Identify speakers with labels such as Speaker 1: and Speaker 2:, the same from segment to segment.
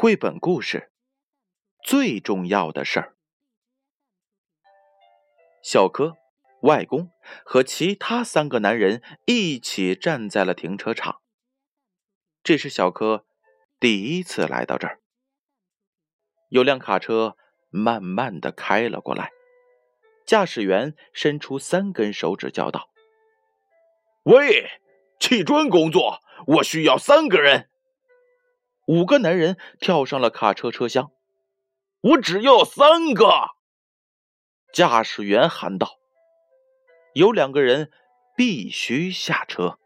Speaker 1: 绘本故事最重要的事儿。小柯、外公和其他三个男人一起站在了停车场。这是小柯第一次来到这儿。有辆卡车慢慢的开了过来，驾驶员伸出三根手指叫道：“
Speaker 2: 喂，砌砖工作，我需要三个人。”
Speaker 1: 五个男人跳上了卡车车厢。
Speaker 2: 我只要三个，
Speaker 1: 驾驶员喊道。有两个人必须下车。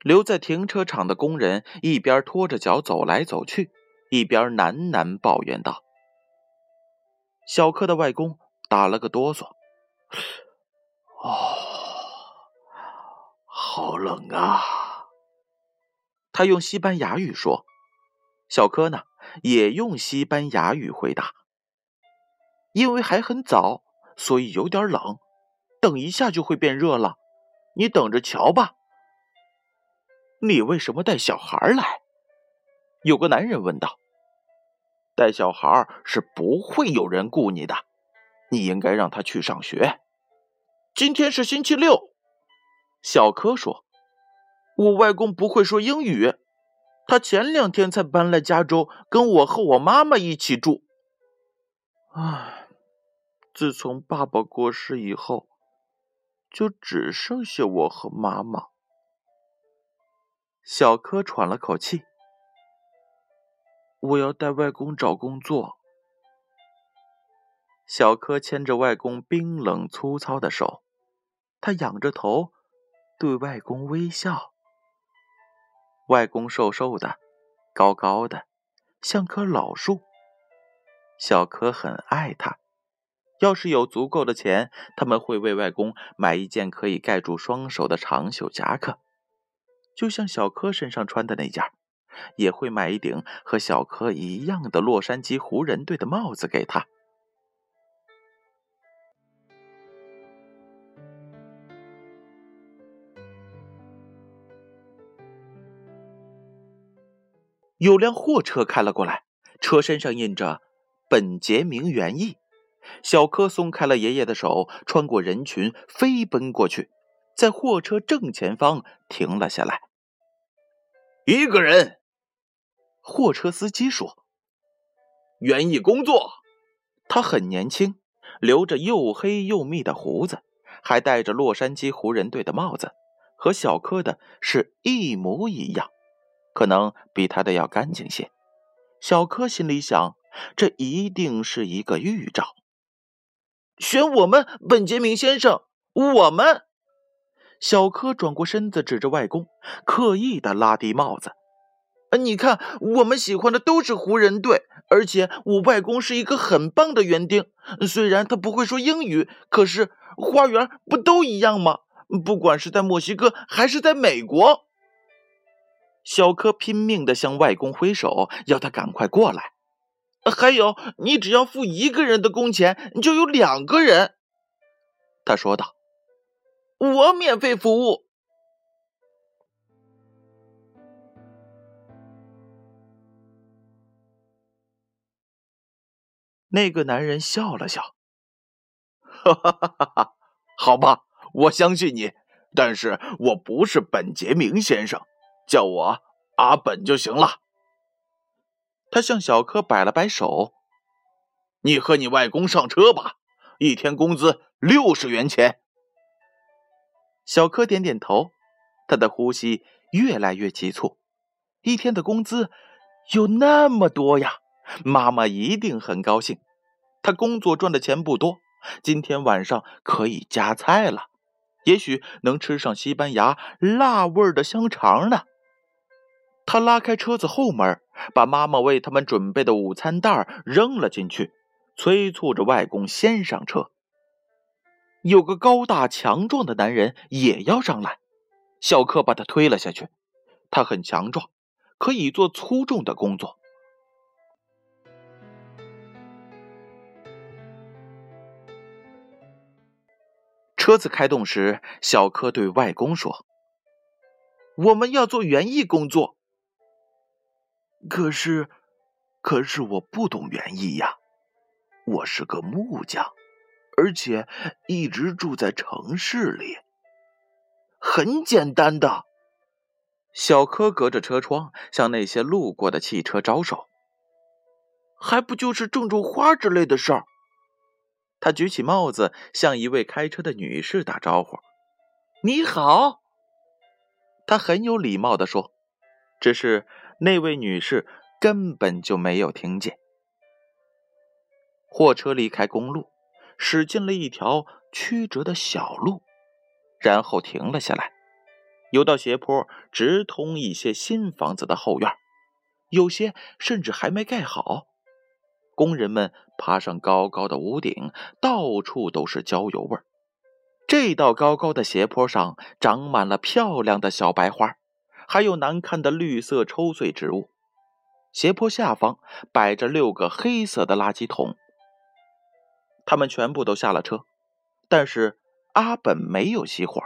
Speaker 1: 留在停车场的工人一边拖着脚走来走去，一边喃喃抱怨道。小柯的外公打了个哆嗦，
Speaker 2: 哦，好冷啊！
Speaker 1: 他用西班牙语说。小柯呢，也用西班牙语回答。因为还很早，所以有点冷，等一下就会变热了，你等着瞧吧。你为什么带小孩来？有个男人问道。带小孩是不会有人雇你的，你应该让他去上学。今天是星期六，小柯说：“我外公不会说英语，他前两天才搬来加州，跟我和我妈妈一起住。唉，自从爸爸过世以后，就只剩下我和妈妈。”小柯喘了口气。我要带外公找工作。小柯牵着外公冰冷粗糙的手，他仰着头，对外公微笑。外公瘦瘦的，高高的，像棵老树。小柯很爱他。要是有足够的钱，他们会为外公买一件可以盖住双手的长袖夹克，就像小柯身上穿的那件。也会买一顶和小柯一样的洛杉矶湖人队的帽子给他。有辆货车开了过来，车身上印着“本杰明园艺”。小柯松开了爷爷的手，穿过人群，飞奔过去，在货车正前方停了下来。
Speaker 2: 一个人。
Speaker 1: 货车司机说：“
Speaker 2: 园艺工作。”
Speaker 1: 他很年轻，留着又黑又密的胡子，还戴着洛杉矶湖人队的帽子，和小柯的是一模一样，可能比他的要干净些。小柯心里想：这一定是一个预兆。选我们，本杰明先生，我们。小柯转过身子，指着外公，刻意的拉低帽子。你看，我们喜欢的都是湖人队，而且我外公是一个很棒的园丁。虽然他不会说英语，可是花园不都一样吗？不管是在墨西哥还是在美国，小柯拼命的向外公挥手，要他赶快过来。还有，你只要付一个人的工钱，就有两个人。他说道：“我免费服务。”那个男人笑了笑，
Speaker 2: 哈哈哈哈哈！好吧，我相信你，但是我不是本杰明先生，叫我阿本就行了。
Speaker 1: 他向小柯摆了摆手：“
Speaker 2: 你和你外公上车吧，一天工资六十元钱。”
Speaker 1: 小柯点点头，他的呼吸越来越急促。一天的工资有那么多呀，妈妈一定很高兴。他工作赚的钱不多，今天晚上可以加菜了，也许能吃上西班牙辣味的香肠呢。他拉开车子后门，把妈妈为他们准备的午餐袋扔了进去，催促着外公先上车。有个高大强壮的男人也要上来，小柯把他推了下去。他很强壮，可以做粗重的工作。车子开动时，小柯对外公说：“我们要做园艺工作。”
Speaker 2: 可是，可是我不懂园艺呀，我是个木匠，而且一直住在城市里。
Speaker 1: 很简单的。小柯隔着车窗向那些路过的汽车招手，还不就是种种花之类的事儿。他举起帽子，向一位开车的女士打招呼：“你好。”他很有礼貌的说，只是那位女士根本就没有听见。货车离开公路，驶进了一条曲折的小路，然后停了下来。有道斜坡直通一些新房子的后院，有些甚至还没盖好。工人们爬上高高的屋顶，到处都是焦油味儿。这道高高的斜坡上长满了漂亮的小白花，还有难看的绿色抽穗植物。斜坡下方摆着六个黑色的垃圾桶，他们全部都下了车，但是阿本没有熄火。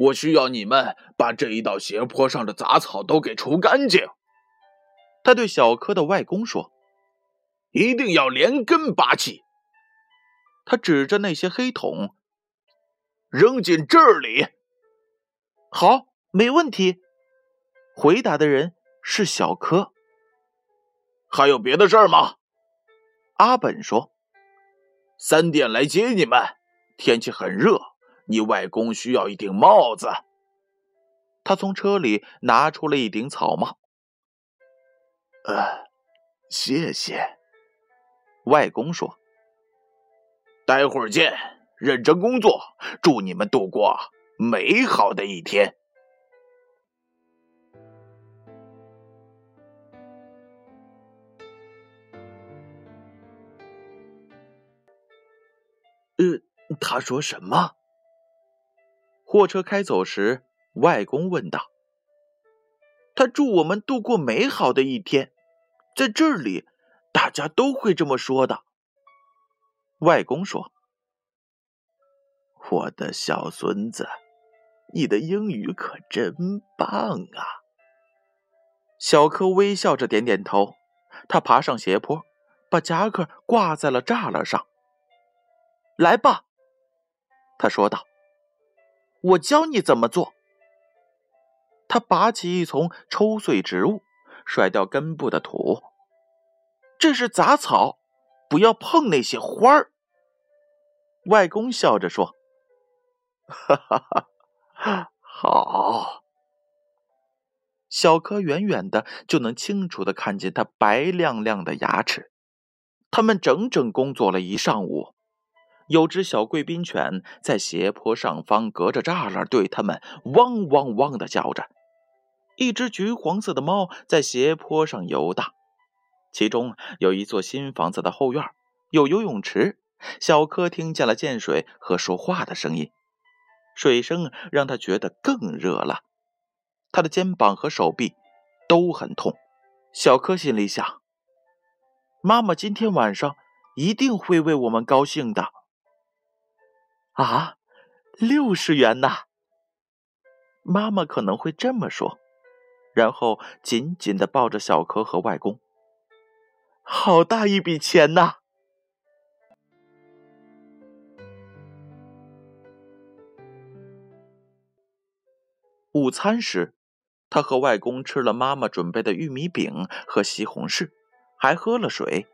Speaker 2: 我需要你们把这一道斜坡上的杂草都给除干净。
Speaker 1: 他对小柯的外公说：“
Speaker 2: 一定要连根拔起。”
Speaker 1: 他指着那些黑桶，
Speaker 2: 扔进这里。
Speaker 1: 好，没问题。回答的人是小柯。
Speaker 2: 还有别的事儿吗？
Speaker 1: 阿本说：“
Speaker 2: 三点来接你们。天气很热。”你外公需要一顶帽子。
Speaker 1: 他从车里拿出了一顶草帽。
Speaker 2: 呃，谢谢。
Speaker 1: 外公说：“
Speaker 2: 待会儿见，认真工作，祝你们度过美好的一天。”
Speaker 1: 呃，他说什么？货车开走时，外公问道：“他祝我们度过美好的一天，在这里，大家都会这么说的。”外公说：“
Speaker 2: 我的小孙子，你的英语可真棒啊！”
Speaker 1: 小柯微笑着点点头。他爬上斜坡，把夹克挂在了栅栏上。“来吧，”他说道。我教你怎么做。他拔起一丛抽穗植物，甩掉根部的土。这是杂草，不要碰那些花儿。外公笑着说：“
Speaker 2: 哈哈哈，好。”
Speaker 1: 小柯远远的就能清楚的看见他白亮亮的牙齿。他们整整工作了一上午。有只小贵宾犬在斜坡上方，隔着栅栏对他们汪汪汪的叫着。一只橘黄色的猫在斜坡上游荡。其中有一座新房子的后院，有游泳池。小柯听见了溅水和说话的声音，水声让他觉得更热了。他的肩膀和手臂都很痛。小柯心里想：妈妈今天晚上一定会为我们高兴的。啊，六十元呐！妈妈可能会这么说，然后紧紧的抱着小柯和外公。好大一笔钱呐！午餐时，他和外公吃了妈妈准备的玉米饼和西红柿，还喝了水。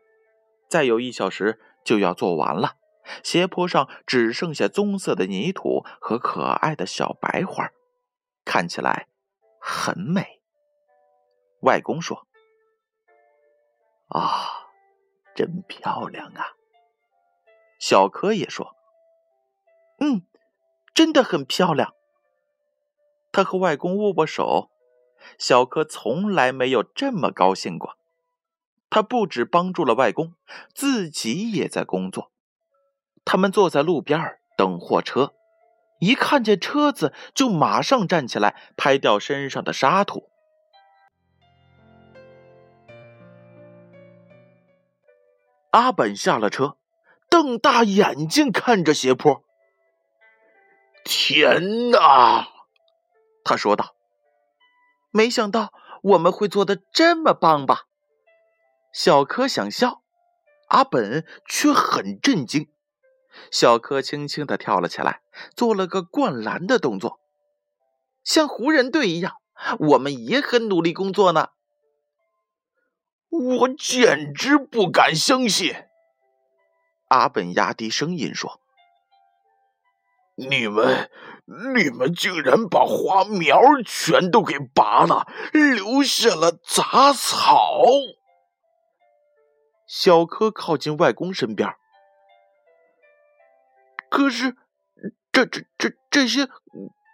Speaker 1: 再有一小时就要做完了。斜坡上只剩下棕色的泥土和可爱的小白花，看起来很美。外公说：“
Speaker 2: 啊，真漂亮啊！”
Speaker 1: 小柯也说：“嗯，真的很漂亮。”他和外公握握手，小柯从来没有这么高兴过。他不止帮助了外公，自己也在工作。他们坐在路边等货车，一看见车子就马上站起来拍掉身上的沙土。
Speaker 2: 阿本下了车，瞪大眼睛看着斜坡。天哪！
Speaker 1: 他说道：“没想到我们会做的这么棒吧？”小柯想笑，阿本却很震惊。小柯轻轻的跳了起来，做了个灌篮的动作，像湖人队一样。我们也很努力工作呢。
Speaker 2: 我简直不敢相信！
Speaker 1: 阿本压低声音说：“
Speaker 2: 你们，你们竟然把花苗全都给拔了，留下了杂草！”
Speaker 1: 小柯靠近外公身边。可是，这、这、这这些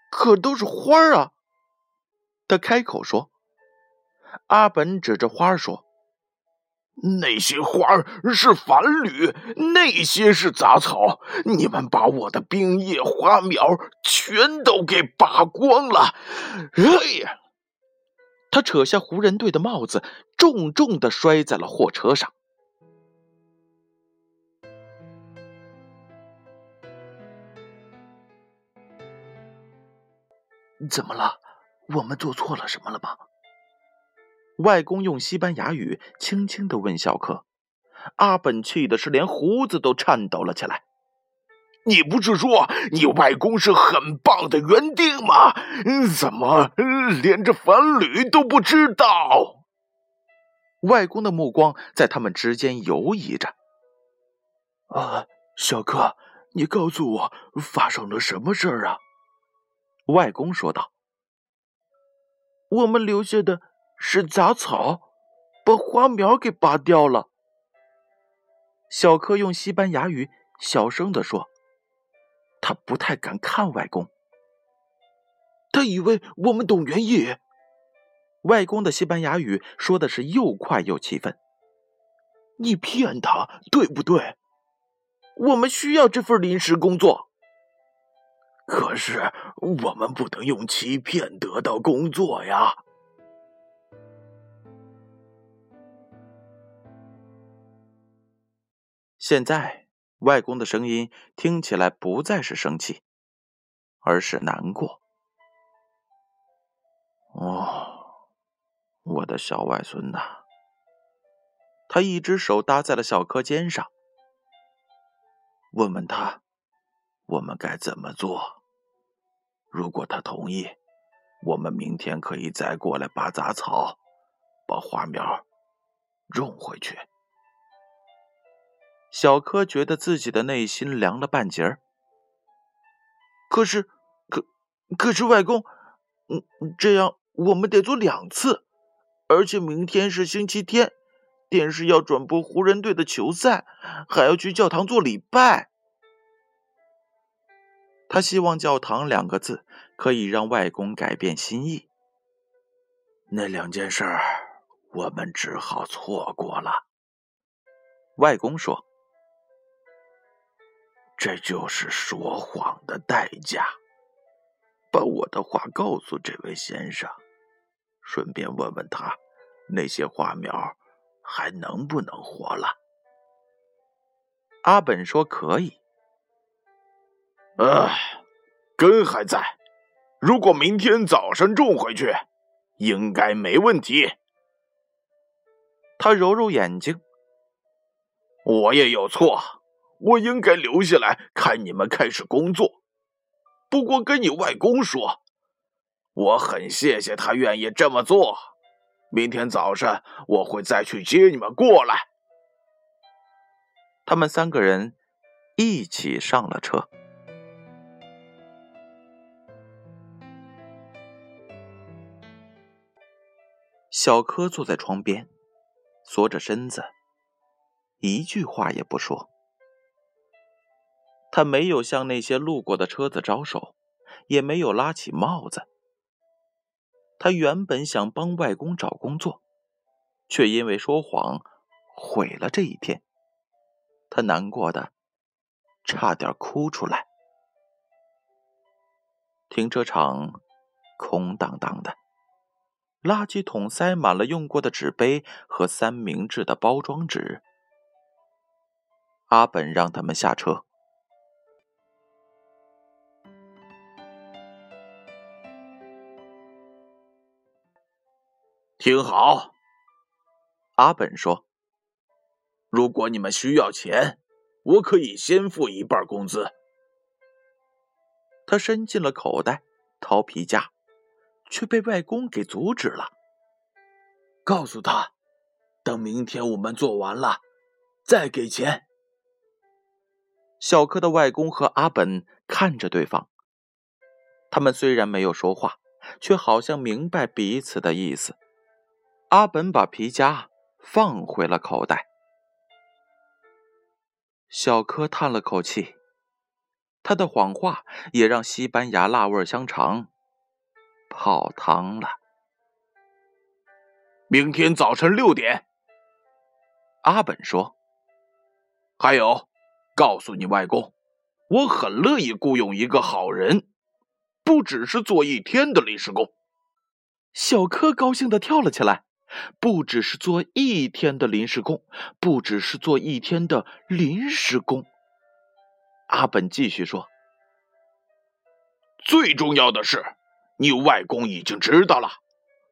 Speaker 1: 可都是花啊！他开口说。阿本指着花说。
Speaker 2: 那些花儿是繁缕，那些是杂草。你们把我的冰叶花苗全都给拔光了！哎呀！
Speaker 1: 他扯下湖人队的帽子，重重的摔在了货车上。
Speaker 2: 怎么了？我们做错了什么了吗？
Speaker 1: 外公用西班牙语轻轻的问小柯，阿本气的是连胡子都颤抖了起来。
Speaker 2: 你不是说你外公是很棒的园丁吗？怎么连这繁缕都不知道？
Speaker 1: 外公的目光在他们之间游移着。
Speaker 2: 啊，小柯，你告诉我发生了什么事儿啊？
Speaker 1: 外公说道：“我们留下的。”是杂草，把花苗给拔掉了。小柯用西班牙语小声的说：“他不太敢看外公，
Speaker 2: 他以为我们懂园艺。”
Speaker 1: 外公的西班牙语说的是又快又气愤：“
Speaker 2: 你骗他，对不对？
Speaker 1: 我们需要这份临时工作，
Speaker 2: 可是我们不能用欺骗得到工作呀。”
Speaker 1: 现在，外公的声音听起来不再是生气，而是难过。哦，我的小外孙呐！他一只手搭在了小柯肩上，问问他，我们该怎么做？如果他同意，我们明天可以再过来拔杂草，把花苗种回去。小柯觉得自己的内心凉了半截儿。可是，可可是，外公，嗯，这样我们得做两次，而且明天是星期天，电视要转播湖人队的球赛，还要去教堂做礼拜。他希望“教堂”两个字可以让外公改变心意。
Speaker 2: 那两件事儿，我们只好错过了。
Speaker 1: 外公说。
Speaker 2: 这就是说谎的代价。把我的话告诉这位先生，顺便问问他，那些花苗还能不能活了？
Speaker 1: 阿本说可以。
Speaker 2: 呃，根还在，如果明天早上种回去，应该没问题。
Speaker 1: 他揉揉眼睛，
Speaker 2: 我也有错。我应该留下来看你们开始工作，不过跟你外公说，我很谢谢他愿意这么做。明天早上我会再去接你们过来。
Speaker 1: 他们三个人一起上了车。小柯坐在窗边，缩着身子，一句话也不说。他没有向那些路过的车子招手，也没有拉起帽子。他原本想帮外公找工作，却因为说谎毁了这一天。他难过的差点哭出来。停车场空荡荡的，垃圾桶塞满了用过的纸杯和三明治的包装纸。阿本让他们下车。
Speaker 2: 听好，
Speaker 1: 阿本说：“
Speaker 2: 如果你们需要钱，我可以先付一半工资。”
Speaker 1: 他伸进了口袋掏皮夹，却被外公给阻止了。
Speaker 2: 告诉他，等明天我们做完了，再给钱。
Speaker 1: 小柯的外公和阿本看着对方，他们虽然没有说话，却好像明白彼此的意思。阿本把皮夹放回了口袋。小柯叹了口气，他的谎话也让西班牙辣味香肠泡汤了。
Speaker 2: 明天早晨六点，
Speaker 1: 阿本说：“
Speaker 2: 还有，告诉你外公，我很乐意雇佣一个好人，不只是做一天的临时工。”
Speaker 1: 小柯高兴的跳了起来。不只是做一天的临时工，不只是做一天的临时工。阿本继续说：“
Speaker 2: 最重要的是，你外公已经知道了。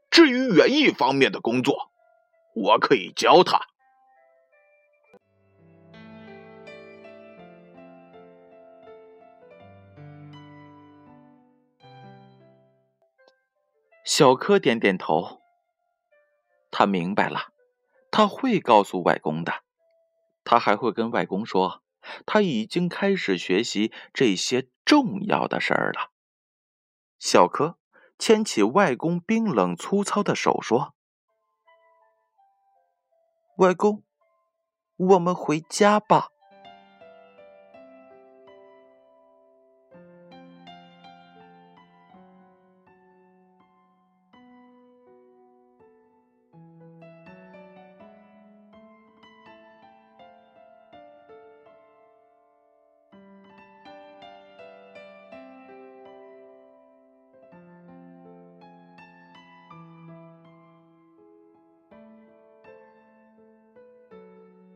Speaker 2: 至于园艺方面的工作，我可以教他。”
Speaker 1: 小柯点点头。他明白了，他会告诉外公的。他还会跟外公说，他已经开始学习这些重要的事儿了。小柯牵起外公冰冷粗糙的手说：“外公，我们回家吧。”